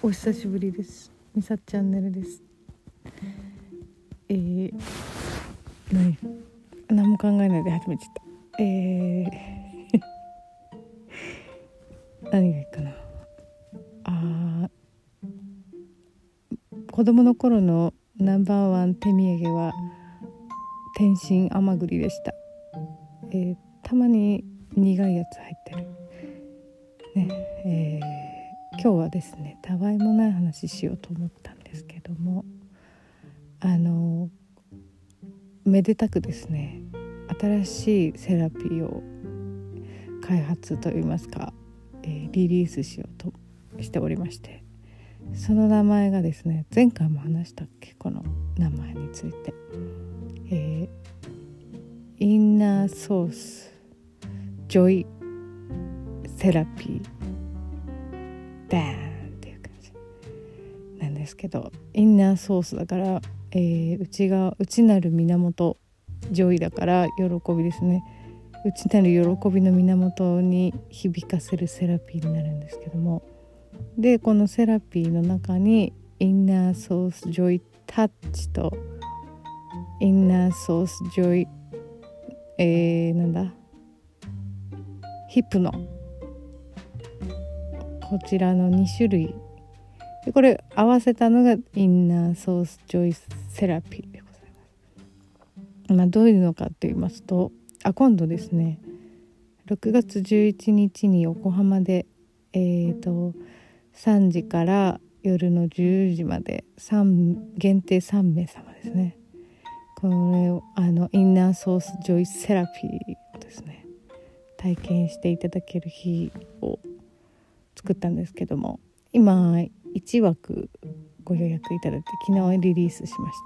お久しぶりです。みさチャンネルです。えー、何？何も考えないで始めちゃった。えー 何がいいかな。あ子供の頃のナンバーワン手土産は天津甘栗でした。えー、たまに苦いやつ入ってる。ねえー、今日はですねたわいもない話しようと思ったんですけどもあのめでたくですね新しいセラピーを開発といいますか、えー、リリースしようとしておりましてその名前がですね前回も話したっけこの名前について、えー、インナーソースjoy セラピーダーンですけど inner source だから、えー、内側内なる源 joy だから喜びですね。内なる喜びの源に響かせるセラピーになるんですけども。でこのセラピーの中に inner source joy touch とインナーソースジョイえー、なんだ？ヒップのこちらの2種類でこれ合わせたのがインナーソースジョイスセラピーでございます。まあ、どういうのかと言いますとあ今度ですね6月11日に横浜でえーと3時から夜の10時まで3限定3名様ですねこれをあのインナーソースジョイスセラピーですね体験していただける日を作ったんですけども今1枠ご予約いただいて昨日リリースしまし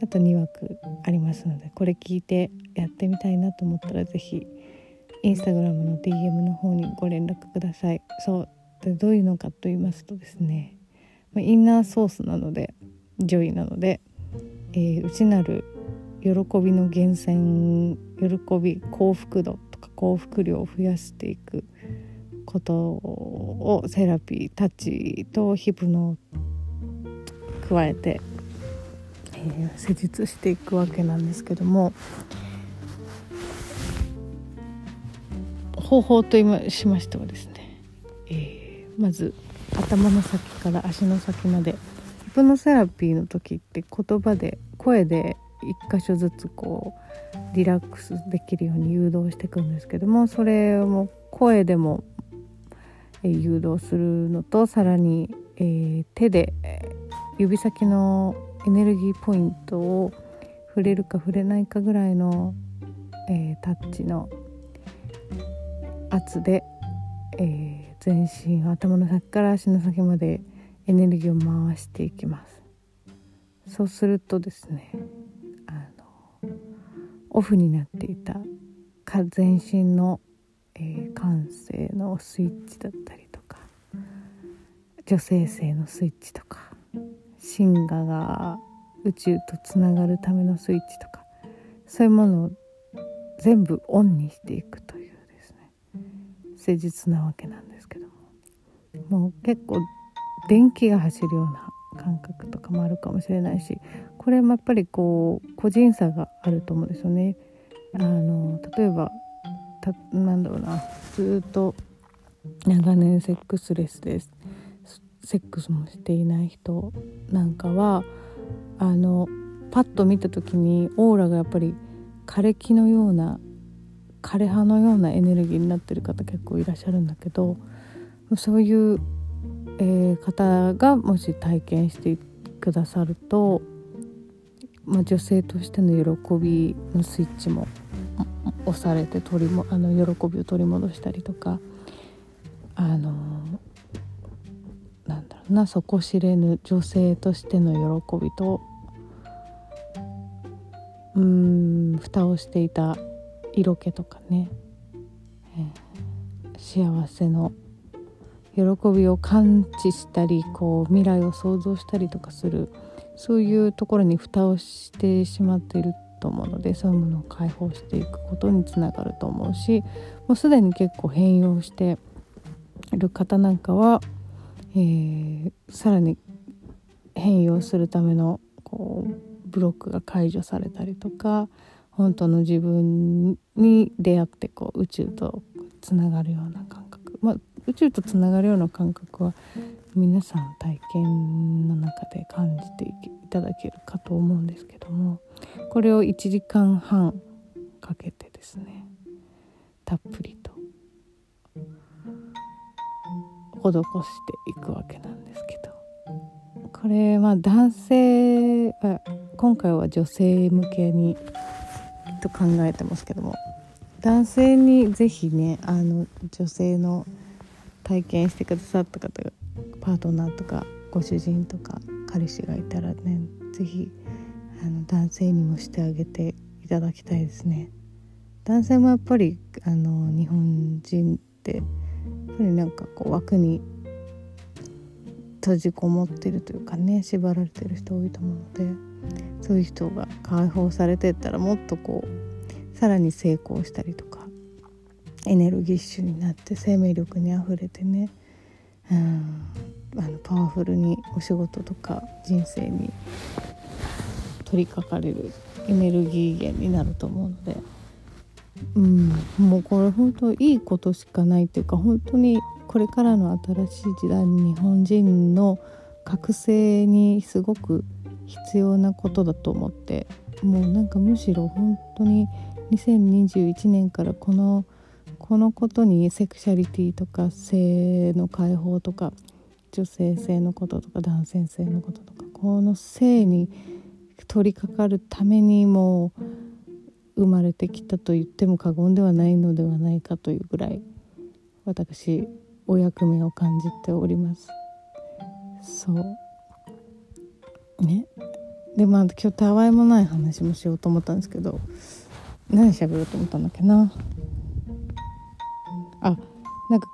てあと2枠ありますのでこれ聞いてやってみたいなと思ったら是非インスタグラムの DM の方にご連絡ください。そうでどういうのかと言いますとですねinner source なので joy なので、えー、内なる喜びの源泉喜び幸福度とか幸福量を増やしていくことをセラピータッチとヒプノを加えて、えー、施術していくわけなんですけども方法としましてはですね、えー、まず頭の先から足の先までヒプノセラピーの時って言葉で声で一箇所ずつこうリラックスできるように誘導していくんですけどもそれも声でも誘導するのとさらに、えー、手で指先のエネルギーポイントを触れるか触れないかぐらいの、えー、タッチの圧で、えー、全身頭の先から足の先までエネルギーを回していきます。そうするとですねあのオフになっていた全身のえー、感性のスイッチだったりとか女性性のスイッチとか神我が宇宙とつながるためのスイッチとかそういうものを全部オンにしていくというですね施術なわけなんですけどももう結構電気が走るような感覚とかもあるかもしれないしこれもやっぱりこう個人差があると思うんですよね。あの例えばたなんだろうな。ずっと長年セックスレスです。セックスもしていない人なんかはあのパッと見た時にオーラがやっぱり枯れ木のような枯れ葉のようなエネルギーになってる方結構いらっしゃるんだけどそういう、えー、方がもし体験してくださると、まあ、女性としての喜びのスイッチも押されて取りもあの喜びを取り戻したりとかあのなんだろうな底知れぬ女性としての喜びとうん蓋をしていた色気とかね、えー、幸せの喜びを感知したりこう未来を想像したりとかするそういうところに蓋をしてしまっていると思うのでそういうものを解放していくことにつながると思うしもうすでに結構変容している方なんかは、えー、さらに変容するためのこうブロックが解除されたりとか本当の自分に出会ってこう宇宙とつながるような感覚、まあ、宇宙とつながるような感覚は皆さん体験の中で感じていただけるかと思うんですけども。これを1時間半かけてですねたっぷりと施していくわけなんですけどこれは男性今回は女性向けにと考えてますけども男性に是非ねあの女性の体験してくださった方パートナーとかご主人とか彼氏がいたらね是非あの男性にもしてあげていただきたいですね。男性もやっぱりあの日本人ってやっぱりなんかこう枠に閉じこもってるというかね縛られてる人多いと思うのでそういう人が解放されてったらもっとこうさらに成功したりとかエネルギッシュになって生命力にあふれてねうんあのパワフルにお仕事とか人生に取り掛かれるエネルギー源になると思うので、うん、もうこれ本当いいことしかないっていうか本当にこれからの新しい時代に日本人の覚醒にすごく必要なことだと思ってもうなんかむしろ本当に2021年からこのこのことにセクシャリティとか性の解放とか女性性のこととか男性性のこととかこの性に取り掛かるためにも生まれてきたと言っても過言ではないのではないかというぐらい私お役目を感じております。そう。ね。でまあ今日たわいもない話もしようと思ったんですけど何喋ろうと思ったんだっけな。あなんか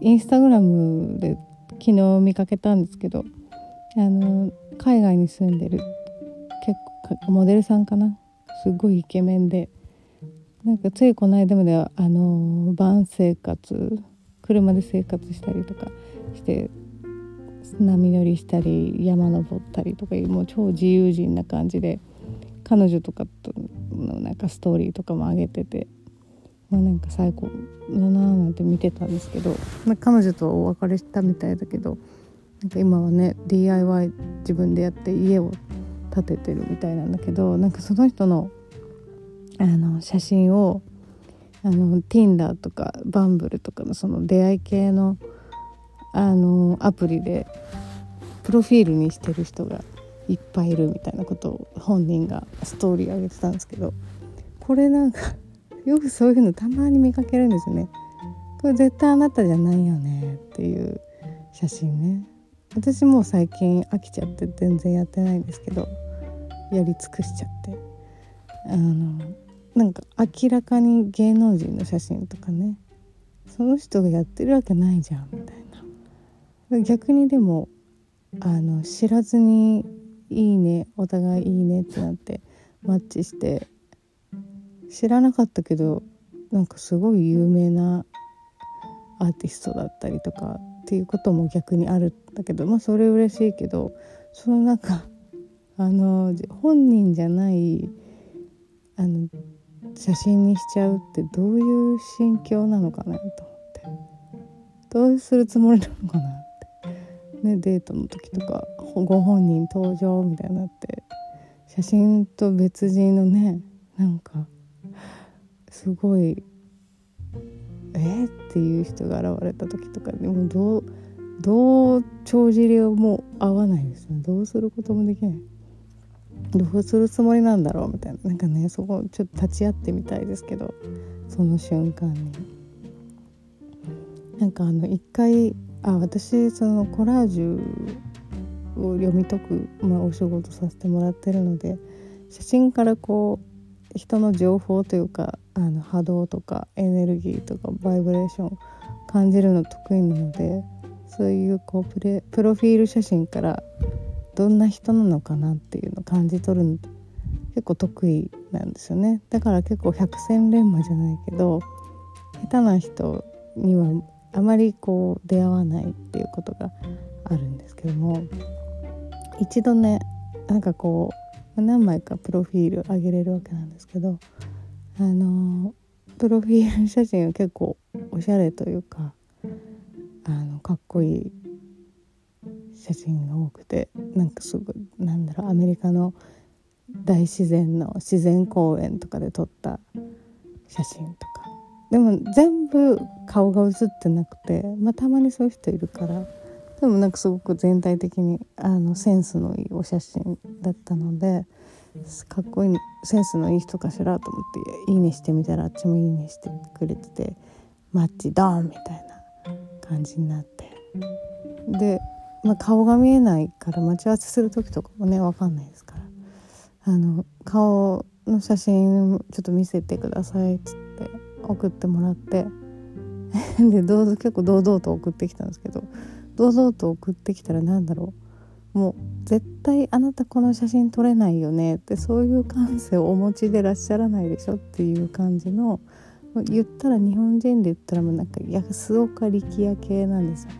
インスタグラムで昨日見かけたんですけどあの海外に住んでるモデルさんかな？すごいイケメンで。なんかついこの間まではあの晩生活車で生活したりとかして波乗りしたり山登ったりとかいうもう超自由人な感じで彼女とかとのなんかストーリーとかも上げててまあ、なんか最高だなーなんて見てたんですけど、まあ、彼女とお別れしたみたいだけどなんか今はね DIY 自分でやって家を建ててるみたいなんだけどなんかその人のあの写真をあの Tinder とかバンブルとかのその出会い系のあのアプリでプロフィールにしてる人がいっぱいいるみたいなことを本人がストーリー上げてたんですけどこれなんかよくそういうのたまに見かけるんですよね。これ絶対あなたじゃないよねっていう写真ね。私も最近飽きちゃって全然やってないんですけどやり尽くしちゃって。あのなんか明らかに芸能人の写真とかねその人がやってるわけないじゃんみたいな。逆にでもあの知らずに「いいねお互いいいね」ってなってマッチして知らなかったけどなんかすごい有名なアーティストだったりとかっていうことも逆にあるだけどまあそれ嬉しいけどそのなんかあの本人じゃないあの写真にしちゃうってどういう心境なのかなと思って。どうするつもりなのかなって。ねデートの時とかご本人登場みたいになって写真と別人のねなんかすごいえっていう人が現れた時とかでもどうどう帳尻はもう合わないですね。どうすることもできない。どうするつもりなんだろうみたいな。なんかねそこちょっと立ち会ってみたいですけど。その瞬間に。なんかあの一回あ私そのコラージュを読み解く、まあ、お仕事させてもらってるので写真からこう人の情報というかあの波動とかエネルギーとかバイブレーション感じるの得意なのでそういうこうプレプロフィール写真からどんな人なのかなっていうのを感じ取るの結構得意なんですよね。だから結構百戦錬磨じゃないけど下手な人にはあまりこう出会わないっていうことがあるんですけども一度ねなんかこう何枚かプロフィール上げれるわけなんですけどあのプロフィール写真は結構おしゃれというかあのかっこいい写真が多くてなんかすごいなんだろうアメリカの大自然の自然公園とかで撮った写真とか。でも全部顔が写ってなくて、まあ、たまにそういう人いるからでもなんかすごく全体的にあのセンスのいいお写真だったのでかっこいいセンスのいい人かしらと思って「いいね」してみたらあっちも「いいね」してくれててマッチドンみたいな。感じになって。で、まあ、顔が見えないから待ち合わせする時とかもね分かんないですから。あの顔の写真ちょっと見せてくださいっつって送ってもらって。でどうぞ結構堂々と送ってきたんですけど堂々と送ってきたら何だろう。もう絶対あなたこの写真撮れないよねってそういう感性をお持ちでらっしゃらないでしょっていう感じの言ったら日本人で言ったらもうなんか安岡力也系なんですよね。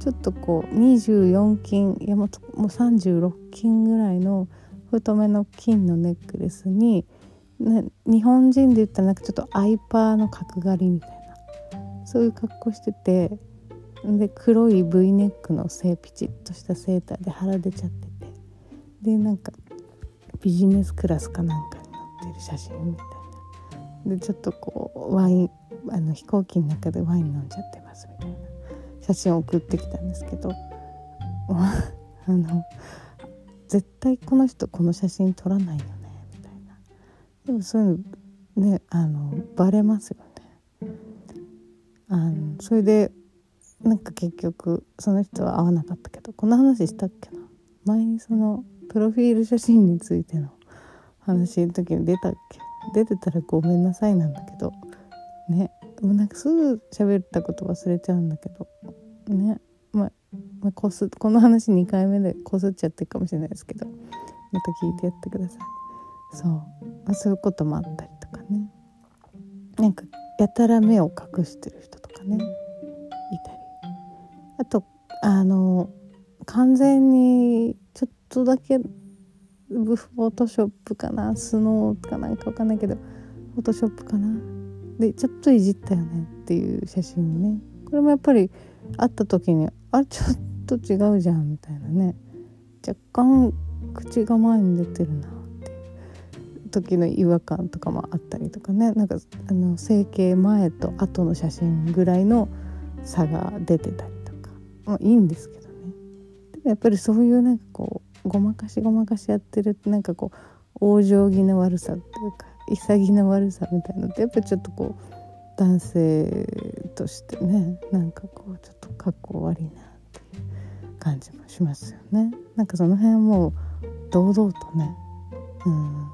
ちょっとこう24金いやもうもう36金ぐらいの太めの金のネックレスに、ね、日本人で言ったらなんかちょっとアイパーの角刈りみたいな。そういう格好しててで黒い V ネックの背ピチッとしたセーターで腹出ちゃってて。でなんかビジネスクラスかなんかに載ってる写真みたいな。でちょっとこうワインあの飛行機の中でワイン飲んじゃってますみたいな写真を送ってきたんですけど あの絶対この人この写真撮らないよねみたいな。でもそういうのねあのバレますよね。あのそれでなんか結局その人は会わなかったけどこの話したっけな。前にそのプロフィール写真についての話の時に出たっけ出てたらごめんなさいなんだけど。ね。もうなんかすぐ喋ったこと忘れちゃうんだけど。ね。まあ、まあ、こすこの話2回目でこすっちゃってるかもしれないですけど。また聞いてやってください。そう、まあ、そういうこともあったりとかね。なんかやたら目を隠してる人とかね。いたり。あとあの完全にちょっとだけフォトショップかな？スノーかなんかわかんないけどフォトショップかな？でちょっといじったよね？っていう写真ね。これもやっぱり会った時にあれ？ちょっと違うじゃんみたいなね。若干口が前に出てるなっていう。時の違和感とかもあったりとかね。なんかあの整形前と後の写真ぐらいの差が出てたりとか。まあいいんですけどね。でもやっぱりそういうなんかこうごまかしごまかしやってるってなんかこう往生際の悪さっていうか潔の悪さみたいなのってやっぱちょっとこう男性としてねなんかこうちょっと格好悪いなっていう感じもしますよね。なんかその辺もう堂々とねうん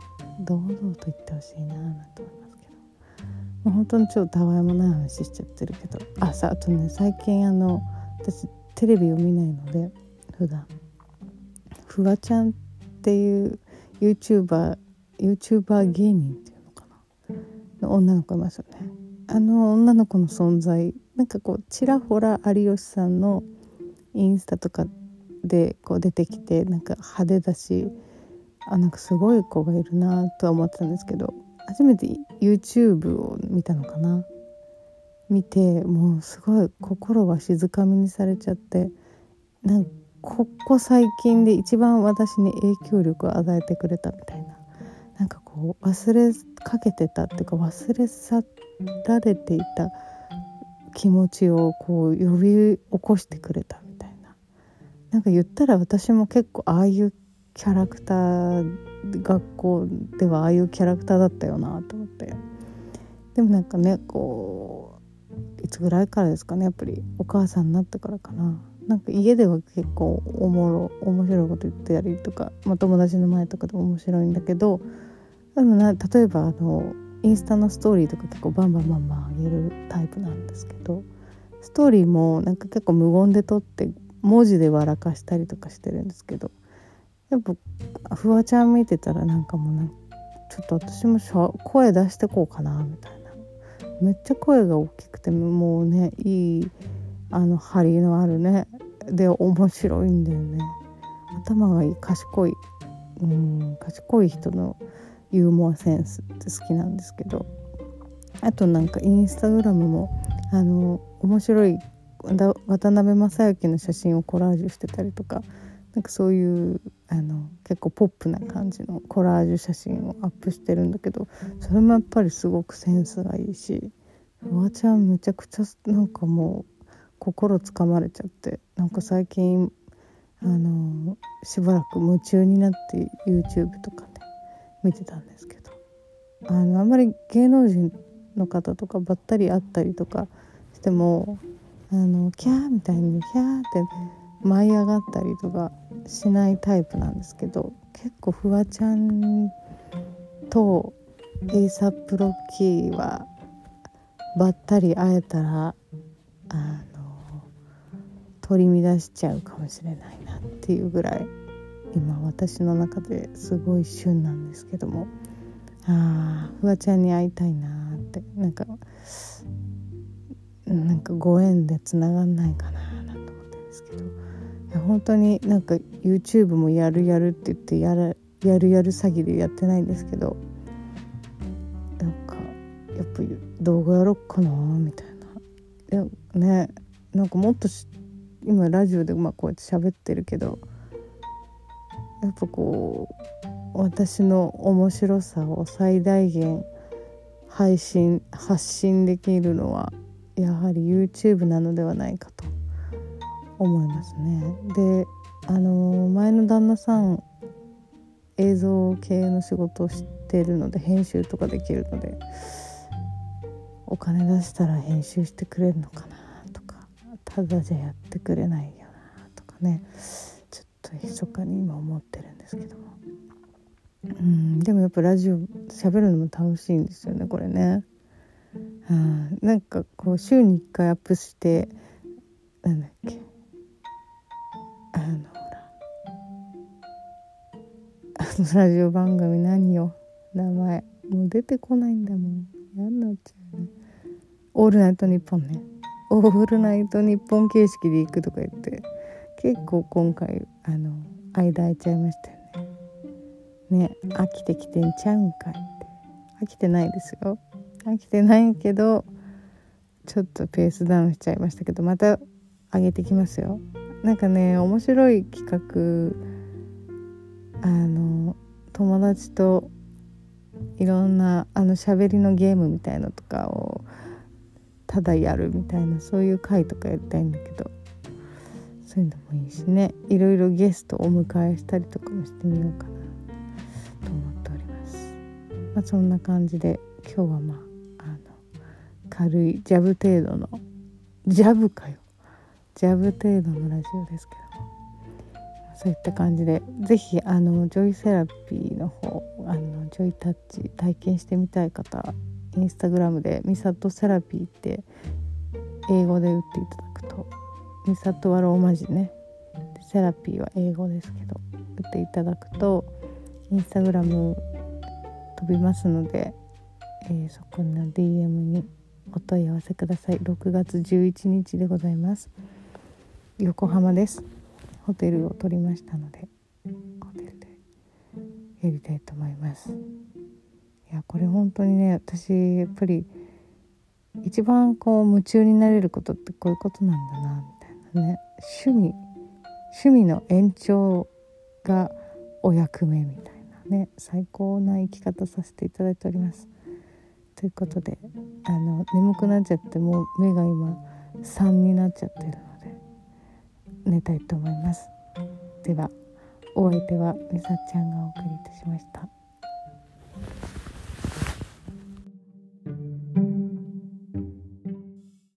堂々と言ってほしいななんて思いますけど、まあ、本当にちょっとたわいもない話しちゃってるけど。あさあとね最近あの私テレビを見ないので普段。フワちゃんっていう YouTuber YouTuber 芸人っていうのかな？の女の子いますよね。あの女の子の存在なんかこうちらほら有吉さんのインスタとかでこう出てきてなんか派手だしあなんかすごい子がいるなとは思ってたんですけど初めて YouTube を見たのかな？見てもうすごい心が静かみにされちゃってなんかここ最近で一番私に影響力を与えてくれたみたいな。なんかこう忘れかけてたっていうか忘れ去られていた気持ちをこう呼び起こしてくれたみたいな。なんか言ったら私も結構ああいうキャラクター学校ではああいうキャラクターだったよなと思って。でもなんかねこういつぐらいからですかねやっぱりお母さんになってからかな。なんか家では結構おもろ面白いこと言ってやりとか、まあ、友達の前とかでも面白いんだけどでもな例えばあのインスタのストーリーとか結構バンバンバンバン上げるタイプなんですけどストーリーもなんか結構無言で撮って文字で笑かしたりとかしてるんですけどやっぱフワちゃん見てたらなんかもうなんちょっと私も声出してこうかなみたいな。めっちゃ声が大きくてもうねいいあの張りのあるね。で面白いんだよね。頭がいい賢い。うん賢い人のユーモアセンスって好きなんですけど。あとなんかインスタグラムもあの面白い渡辺正行の写真をコラージュしてたりとかなんかそういうあの結構ポップな感じのコラージュ写真をアップしてるんだけどそれもやっぱりすごくセンスがいいしフワちゃんめちゃくちゃなんかもう心つかまれちゃってなんか最近あのしばらく夢中になって YouTube とかね見てたんですけどあのあんまり芸能人の方とかばったり会ったりとかしてもあのキャーみたいにキャーって舞い上がったりとかしないタイプなんですけど結構フワちゃんとエイサップロッキーはばったり会えたらあの取り乱しちゃうかもしれないなっていうぐらい今私の中ですごい旬なんですけども。ああフワちゃんに会いたいなって。なんかなんかご縁でつながんないかななんて思ってるんですけど。いや本当になんか YouTube もやるやるって言ってやるやるやる詐欺でやってないんですけど。なんかやっぱり動画やろっかなみたいな。いやねなんかもっと今ラジオでまあこうやって喋ってるけどやっぱこう私の面白さを最大限配信発信できるのはやはり YouTube なのではないかと思いますね。であの前の旦那さん映像系の仕事をしてるので編集とかできるのでお金出したら編集してくれるのかなただじゃやってくれないよなとかねちょっと密かに今思ってるんですけども。うんでもやっぱラジオ喋るのも楽しいんですよねこれね。うん、なんかこう週に1回アップしてなんだっけ。あのほら。あのラジオ番組何よ。名前。もう出てこないんだもん。嫌になっちゃうね「オールナイトニッポン」ね「オールナイトニッポン」形式で行くとか言って結構今回あの間空いちゃいましたよね。ね飽きてきてんちゃうんかいって。飽きてないですよ。飽きてないけどちょっとペースダウンしちゃいましたけどまた上げてきますよ。なんかね面白い企画あの友達といろんなあの喋りのゲームみたいのとかをただやるみたいなそういう回とかやりたいんだけどそういうのもいいしね。いろいろゲストをお迎えしたりとかもしてみようかなと思っております。まあ、そんな感じで今日はまああの軽いジャブ程度のジャブかよ。ジャブ程度のラジオですけども。そういった感じで是非あのジョイセラピーの方あのジョイタッチ体験してみたい方インスタグラムでミサトセラピーって英語で打っていただくと。ミサトはローマ字ね。セラピーは英語ですけど打っていただくとインスタグラム飛びますので、えー、そこの DM にお問い合わせください。6月11日でございます。横浜です。ホテルを取りましたのでホテルでやりたいと思います。やこれ本当にね私やっぱり一番こう夢中になれることってこういうことなんだなみたいなね。趣味趣味の延長がお役目みたいなね。最高な生き方させていただいております。ということであの眠くなっちゃってもう目が今3になっちゃってるので寝たいと思います。ではお相手はみさちゃんがお送りいたしました。